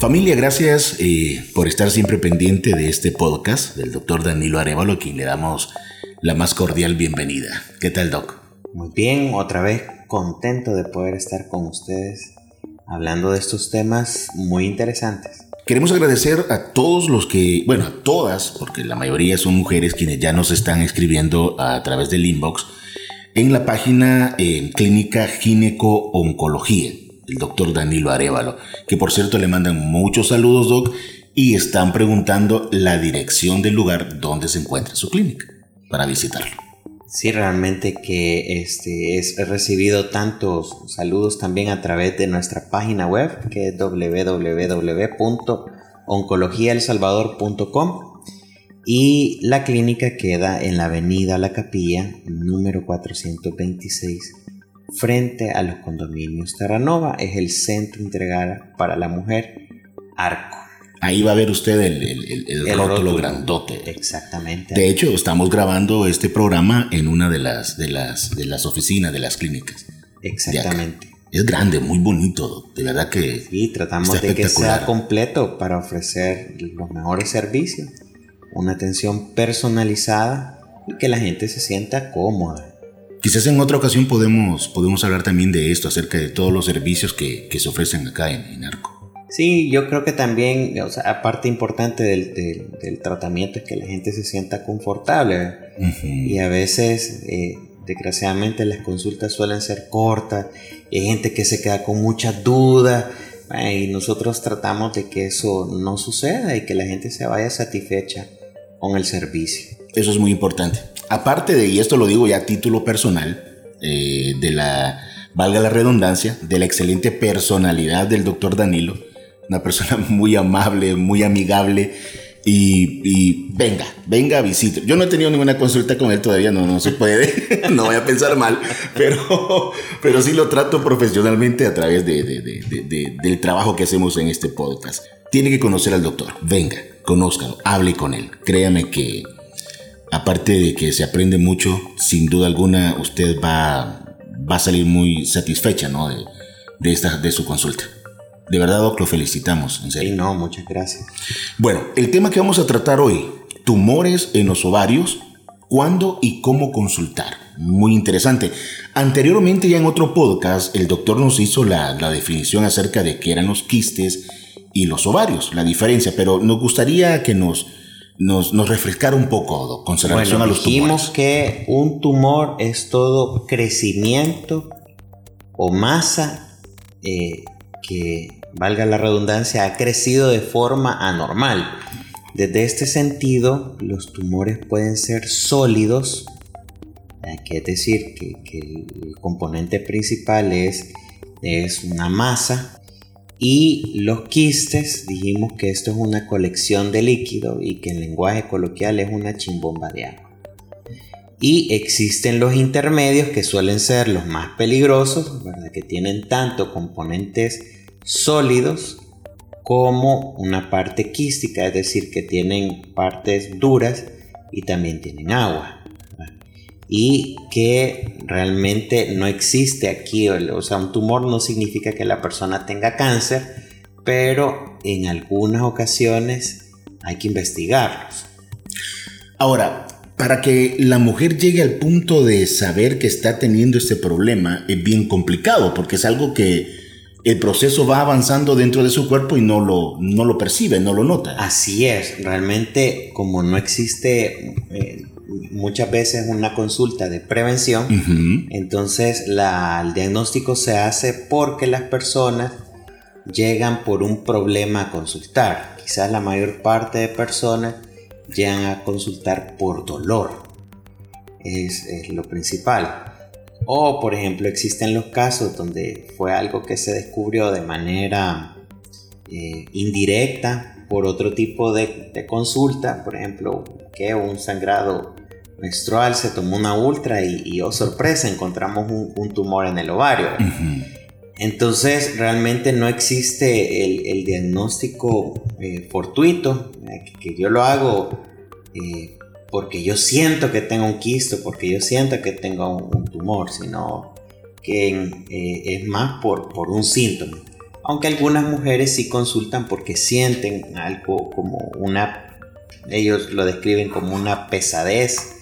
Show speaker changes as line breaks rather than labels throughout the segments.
Familia, gracias eh, por estar siempre pendiente de este podcast del doctor Danilo Arevalo, a quien le damos la más cordial bienvenida. ¿Qué tal, Doc?
Muy bien, otra vez contento de poder estar con ustedes hablando de estos temas muy interesantes.
Queremos agradecer a todos los que, bueno, a todas, porque la mayoría son mujeres quienes ya nos están escribiendo a través del inbox en la página eh, Clínica Gineco Oncología, el doctor Danilo Arevalo, que por cierto le mandan muchos saludos, Doc, y están preguntando la dirección del lugar donde se encuentra su clínica para visitarlo.
Sí, realmente que este, es, he recibido tantos saludos también a través de nuestra página web que es www.oncologiaelsalvador.com y la clínica queda en la avenida La Capilla número 426 frente a los condominios Terranova. Es el centro integral para la mujer Arco.
Ahí va a ver usted el, el, rótulo, grandote.
Exactamente.
De hecho, estamos grabando este programa en una de las, de las, de las oficinas de las clínicas.
Exactamente.
Es grande, muy bonito, de verdad que.
Sí, tratamos de que sea completo para ofrecer los mejores servicios, una atención personalizada y que la gente se sienta cómoda.
Quizás en otra ocasión podemos, podemos hablar también de esto, acerca de todos los servicios que, que se ofrecen acá en, en Arco.
Sí, yo creo que también, o sea, aparte importante del, del, tratamiento es que la gente se sienta confortable. Y a veces, eh, desgraciadamente, las consultas suelen ser cortas. Y hay gente que se queda con muchas dudas. y nosotros tratamos de que eso no suceda y que la gente se vaya satisfecha con el servicio.
Eso es muy importante. Aparte de, y esto lo digo ya a título personal, eh, de la, valga la redundancia, de la excelente personalidad del doctor Danilo una persona muy amable, muy amigable. Y, venga, venga a visitar. Yo no he tenido ninguna consulta con él todavía, no, no se puede, no voy a pensar mal, pero, pero sí lo trato profesionalmente a través de, del trabajo que hacemos en este podcast. Tiene que conocer al doctor, venga, conózcalo, hable con él. Créame que, aparte de que se aprende mucho, sin duda alguna usted va, va a salir muy satisfecha ¿no? de, esta, de su consulta. De verdad, Doc, lo felicitamos, en serio.
Sí, no, muchas gracias.
Bueno, el tema que vamos a tratar hoy, tumores en los ovarios, cuándo y cómo consultar. Muy interesante. Anteriormente ya en otro podcast el doctor nos hizo la, definición acerca de qué eran los quistes y los ovarios, la diferencia, pero nos gustaría que nos, nos, refrescara un poco con relación a los
dijimos que un tumor es todo crecimiento o masa eh, que valga la redundancia, ha crecido de forma anormal. Desde este sentido, los tumores pueden ser sólidos, eh, que es decir, que, el componente principal es, es una masa, y los quistes, dijimos que esto es una colección de líquido y que en lenguaje coloquial es una chimbomba de agua. Y existen los intermedios que suelen ser los más peligrosos, que tienen tanto componentes sólidos como una parte quística, es decir, que tienen partes duras y también tienen agua. Y que realmente no existe aquí, o sea, un tumor no significa que la persona tenga cáncer, pero en algunas ocasiones hay que investigarlos.
Ahora, para que la mujer llegue al punto de saber que está teniendo este problema es bien complicado, porque es algo que el proceso va avanzando dentro de su cuerpo y no lo, no lo percibe, no lo nota.
Así es, realmente como no existe eh, muchas veces una consulta de prevención, entonces el diagnóstico se hace porque las personas llegan por un problema a consultar. Quizás la mayor parte de personas llegan a consultar por dolor. es lo principal. O, por ejemplo, existen los casos donde fue algo que se descubrió de manera eh, indirecta por otro tipo de, consulta, por ejemplo, que un sangrado menstrual se tomó una ultra y, oh sorpresa, encontramos un, tumor en el ovario. Entonces, realmente no existe el, diagnóstico eh, fortuito, eh, que, yo lo hago porque yo siento que tengo un quisto, porque yo siento que tengo un, tumor, sino que eh, es más por, por un síntoma. Aunque algunas mujeres sí consultan porque sienten algo como una, ellos lo describen como una pesadez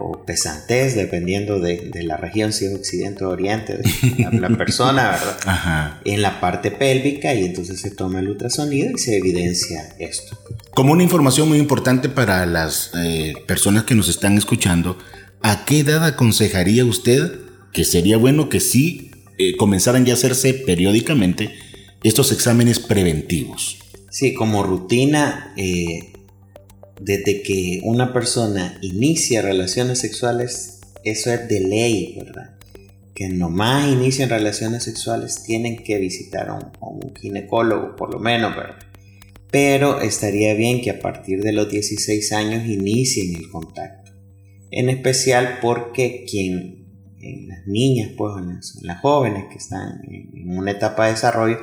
o pesantez, dependiendo de, la región, si es occidente o oriente de la, persona, ¿verdad? En la parte pélvica y entonces se toma el ultrasonido y se evidencia esto.
Como una información muy importante para las eh, personas que nos están escuchando, ¿a qué edad aconsejaría usted que sería bueno que sí eh, comenzaran ya a hacerse periódicamente estos exámenes preventivos?
Sí, como rutina, eh, desde que una persona inicia relaciones sexuales, eso es de ley, ¿verdad? Que nomás inician relaciones sexuales tienen que visitar a un, ginecólogo, por lo menos, ¿verdad? Pero estaría bien que a partir de los 16 años inicien el contacto. En especial porque quien, en las niñas, pues, las, jóvenes que están en una etapa de desarrollo,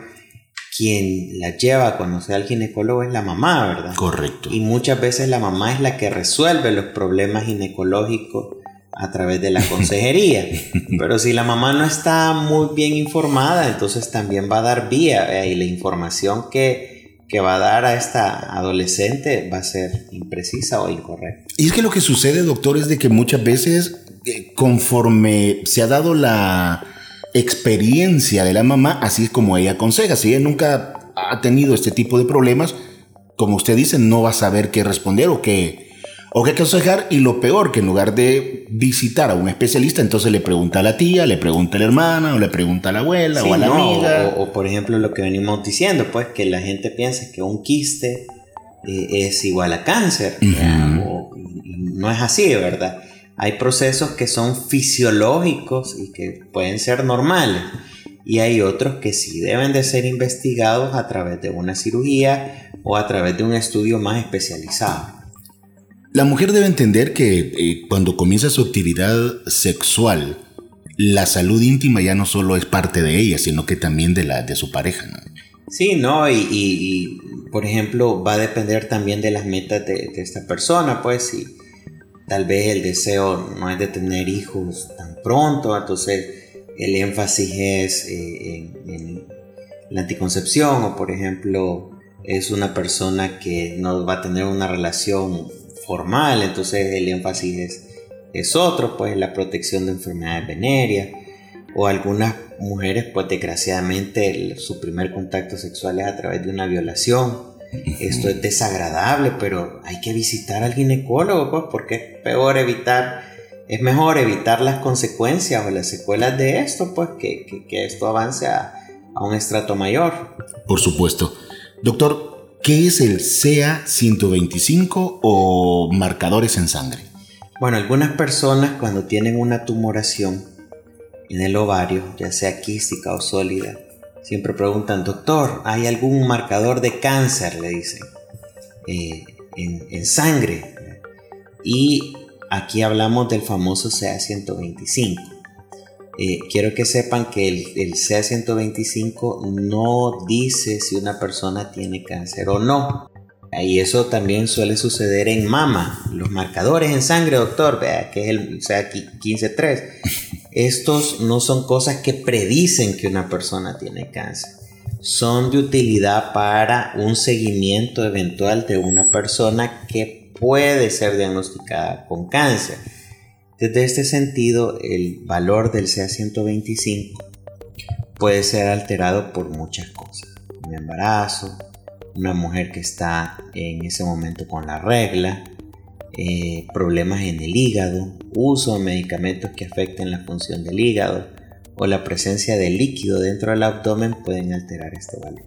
quien la lleva a conocer al ginecólogo es la mamá, ¿verdad?
Correcto.
Y muchas veces la mamá es la que resuelve los problemas ginecológicos a través de la consejería. Pero si la mamá no está muy bien informada, entonces también va a dar vía y la información que, que va a dar a esta adolescente va a ser imprecisa o incorrecta.
Y es que lo que sucede, doctor, es de que muchas veces, eh, conforme se ha dado la experiencia de la mamá, así es como ella aconseja. Si ella nunca ha tenido este tipo de problemas, como usted dice, no va a saber qué responder o qué, o qué aconsejar. Y lo peor, que en lugar de visitar a un especialista, entonces le pregunta a la tía, le pregunta a la hermana, o le pregunta a la abuela, o a la amiga.
O, por ejemplo, lo que venimos diciendo, pues que la gente piensa que un quiste eh, es igual a cáncer. no es así, ¿verdad? Hay procesos que son fisiológicos y que pueden ser normales. Y hay otros que sí deben de ser investigados a través de una cirugía o a través de un estudio más especializado.
La mujer debe entender que eh, cuando comienza su actividad sexual, la salud íntima ya no solo es parte de ella, sino que también de la de su pareja.
Sí, no, y, por ejemplo va a depender también de las metas de, de esta persona, pues si tal vez el deseo no es de tener hijos tan pronto, entonces el énfasis es eh, en, la anticoncepción o por ejemplo es una persona que no va a tener una relación formal, entonces el énfasis es, es otro, pues la protección de enfermedades venéreas o algunas mujeres pues desgraciadamente su primer contacto sexual es a través de una violación esto es desagradable, pero hay que visitar al ginecólogo, pues, porque es peor evitar, es mejor evitar las consecuencias o las secuelas de esto, pues, que, que, esto avance a, a, un estrato mayor.
Por supuesto. Doctor, ¿qué es el CA125 o marcadores en sangre?
Bueno, algunas personas cuando tienen una tumoración en el ovario, ya sea quística o sólida, Siempre preguntan, doctor, ¿hay algún marcador de cáncer? Le dicen, eh, en, sangre. Y aquí hablamos del famoso CA125. Eh, quiero que sepan que el, el CA125 no dice si una persona tiene cáncer o no. Y eso también suele suceder en mama. Los marcadores en sangre, doctor, vea que es el CA153 estos no son cosas que predicen que una persona tiene cáncer. Son de utilidad para un seguimiento eventual de una persona que puede ser diagnosticada con cáncer. Desde este sentido, el valor del CA125 puede ser alterado por muchas cosas. Un embarazo, una mujer que está en ese momento con la regla, eh, problemas en el hígado, uso de medicamentos que afecten la función del hígado o la presencia de líquido dentro del abdomen pueden alterar este valor.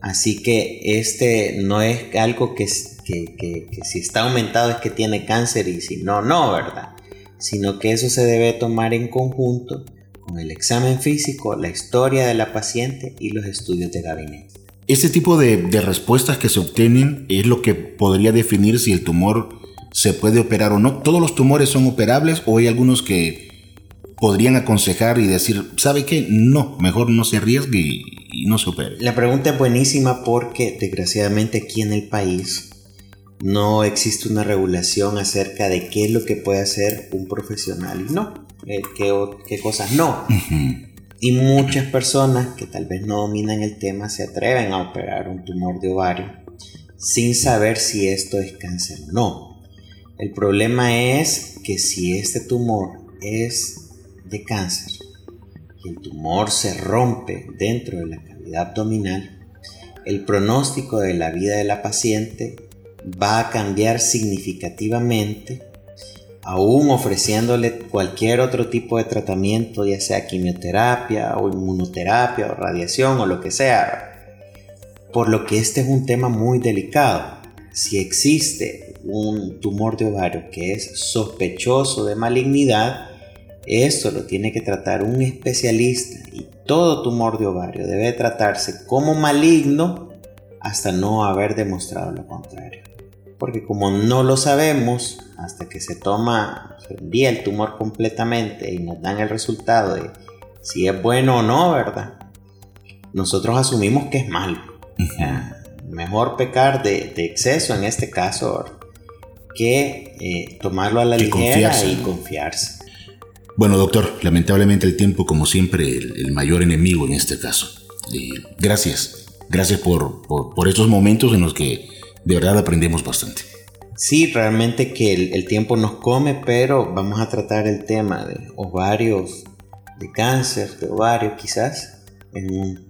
Así que este no es algo que, si está aumentado es que tiene cáncer y si no, no, ¿verdad? Sino que eso se debe tomar en conjunto con el examen físico, la historia de la paciente y los estudios de gabinete.
Este tipo de respuestas que se obtienen es lo que podría definir si el tumor se puede operar o no. Todos los tumores son operables o hay algunos que podrían aconsejar y decir, ¿sabe qué? No, mejor no se arriesgue y, no se opere.
La pregunta es buenísima porque desgraciadamente aquí en el país no existe una regulación acerca de qué es lo que puede hacer un profesional y no, eh, qué, qué, cosas no. Y muchas personas que tal vez no dominan el tema se atreven a operar un tumor de ovario sin saber si esto es cáncer o no. El problema es que si este tumor es de cáncer y el tumor se rompe dentro de la cavidad abdominal, el pronóstico de la vida de la paciente va a cambiar significativamente, aún ofreciéndole cualquier otro tipo de tratamiento, ya sea quimioterapia o inmunoterapia o radiación o lo que sea. Por lo que este es un tema muy delicado. Si existe un tumor de ovario que es sospechoso de malignidad, esto lo tiene que tratar un especialista y todo tumor de ovario debe tratarse como maligno hasta no haber demostrado lo contrario. Porque como no lo sabemos, hasta que se toma, se envía el tumor completamente y nos dan el resultado de si es bueno o no, ¿verdad? Nosotros asumimos que es malo. Mejor pecar de, exceso en este caso que eh, tomarlo a la ligera y confiarse.
Bueno, doctor, lamentablemente el tiempo, como siempre, el, mayor enemigo en este caso. gracias, gracias por, por, estos momentos en los que de verdad aprendemos bastante.
Sí, realmente que el, tiempo nos come, pero vamos a tratar el tema de ovarios, de cáncer de ovario quizás, en un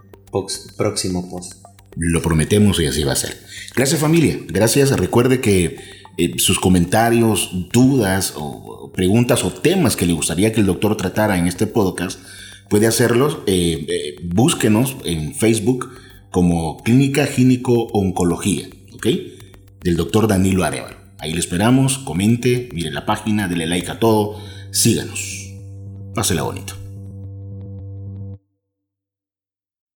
próximo post.
Lo prometemos y así va a ser. Gracias familia, gracias. Recuerde que eh, sus comentarios, dudas o preguntas o temas que le gustaría que el doctor tratara en este podcast, puede hacerlos. Eh, eh, búsquenos en Facebook como Clínica Gínico Oncología, ¿ok? Del doctor Danilo Arevalo. Ahí le esperamos, comente, mire la página, dele like a todo, síganos. Pásela bonito.